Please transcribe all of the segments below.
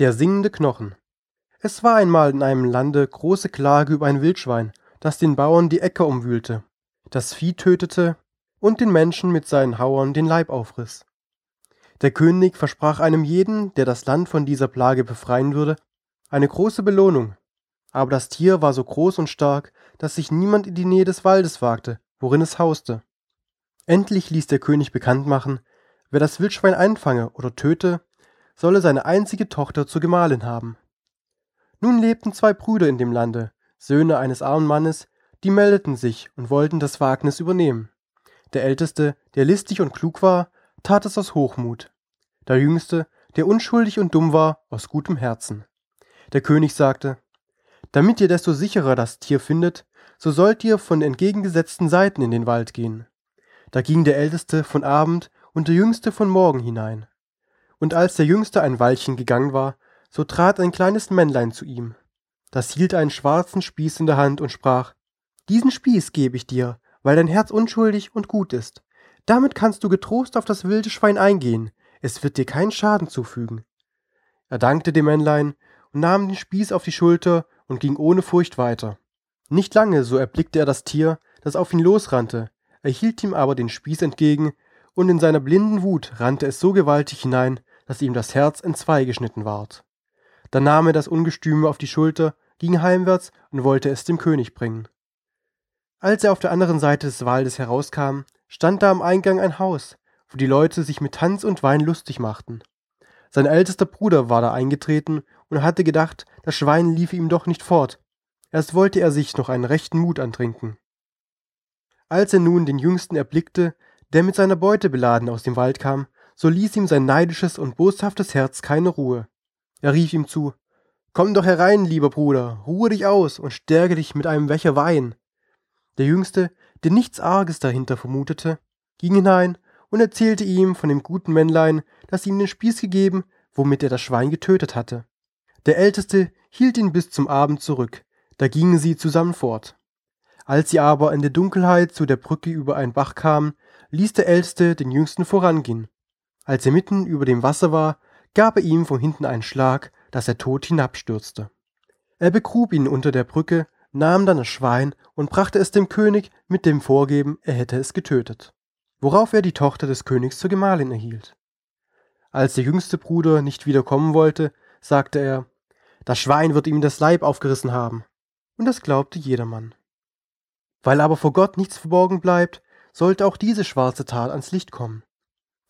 Der singende Knochen. Es war einmal in einem Lande große Klage über ein Wildschwein, das den Bauern die Äcker umwühlte, das Vieh tötete und den Menschen mit seinen Hauern den Leib aufriss. Der König versprach einem jeden, der das Land von dieser Plage befreien würde, eine große Belohnung. Aber das Tier war so groß und stark, dass sich niemand in die Nähe des Waldes wagte, worin es hauste. Endlich ließ der König bekannt machen, wer das Wildschwein einfange oder töte, solle seine einzige Tochter zur Gemahlin haben. Nun lebten zwei Brüder in dem Lande, Söhne eines armen Mannes, die meldeten sich und wollten das Wagnis übernehmen. Der Älteste, der listig und klug war, tat es aus Hochmut. Der Jüngste, der unschuldig und dumm war, aus gutem Herzen. Der König sagte, damit ihr desto sicherer das Tier findet, so sollt ihr von entgegengesetzten Seiten in den Wald gehen. Da ging der Älteste von Abend und der Jüngste von Morgen hinein. Und als der Jüngste ein Weilchen gegangen war, so trat ein kleines Männlein zu ihm. Das hielt einen schwarzen Spieß in der Hand und sprach, Diesen Spieß gebe ich dir, weil dein Herz unschuldig und gut ist. Damit kannst du getrost auf das wilde Schwein eingehen, es wird dir keinen Schaden zufügen. Er dankte dem Männlein und nahm den Spieß auf die Schulter und ging ohne Furcht weiter. Nicht lange, so erblickte er das Tier, das auf ihn losrannte, er hielt ihm aber den Spieß entgegen, und in seiner blinden Wut rannte es so gewaltig hinein, dass ihm das Herz entzwei geschnitten ward. Da nahm er das Ungestüme auf die Schulter, ging heimwärts und wollte es dem König bringen. Als er auf der anderen Seite des Waldes herauskam, stand da am Eingang ein Haus, wo die Leute sich mit Tanz und Wein lustig machten. Sein ältester Bruder war da eingetreten und hatte gedacht, das Schwein liefe ihm doch nicht fort. Erst wollte er sich noch einen rechten Mut antrinken. Als er nun den Jüngsten erblickte, der mit seiner Beute beladen aus dem Wald kam, so ließ ihm sein neidisches und boshaftes Herz keine Ruhe. Er rief ihm zu, Komm doch herein, lieber Bruder, ruhe dich aus und stärke dich mit einem Becher Wein. Der Jüngste, der nichts Arges dahinter vermutete, ging hinein und erzählte ihm von dem guten Männlein, das ihm den Spieß gegeben, womit er das Schwein getötet hatte. Der Älteste hielt ihn bis zum Abend zurück, da gingen sie zusammen fort. Als sie aber in der Dunkelheit zu der Brücke über einen Bach kamen, ließ der Älteste den Jüngsten vorangehen. Als er mitten über dem Wasser war, gab er ihm von hinten einen Schlag, dass er tot hinabstürzte. Er begrub ihn unter der Brücke, nahm dann das Schwein und brachte es dem König mit dem Vorgeben, er hätte es getötet, worauf er die Tochter des Königs zur Gemahlin erhielt. Als der jüngste Bruder nicht wieder kommen wollte, sagte er, das Schwein wird ihm das Leib aufgerissen haben. Und das glaubte jedermann. Weil aber vor Gott nichts verborgen bleibt, sollte auch diese schwarze Tat ans Licht kommen.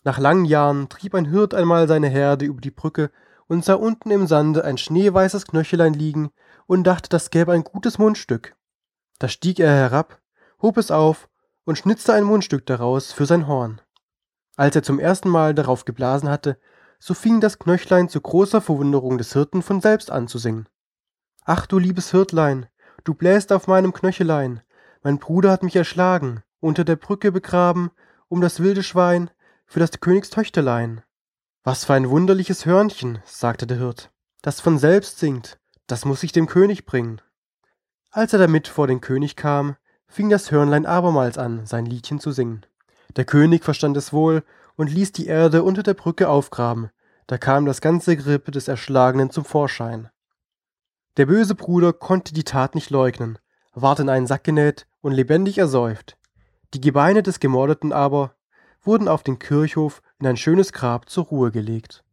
Nach langen Jahren trieb ein Hirt einmal seine Herde über die Brücke und sah unten im Sande ein schneeweißes Knöchelein liegen und dachte, das gäbe ein gutes Mundstück. Da stieg er herab, hob es auf und schnitzte ein Mundstück daraus für sein Horn. Als er zum ersten Mal darauf geblasen hatte, so fing das Knöchlein zu großer Verwunderung des Hirten von selbst an zu singen. Ach du liebes Hirtlein, du bläst auf meinem Knöchelein, mein Bruder hat mich erschlagen, unter der Brücke begraben, um das wilde Schwein, für das Königstöchterlein. Was für ein wunderliches Hörnchen, sagte der Hirt, das von selbst singt, das muss ich dem König bringen. Als er damit vor den König kam, fing das Hörnlein abermals an, sein Liedchen zu singen. Der König verstand es wohl und ließ die Erde unter der Brücke aufgraben, da kam das ganze Gerippe des Erschlagenen zum Vorschein. Der böse Bruder konnte die Tat nicht leugnen, ward in einen Sack genäht und lebendig ersäuft. Die Gebeine des Gemordeten aber wurden auf den Kirchhof in ein schönes Grab zur Ruhe gelegt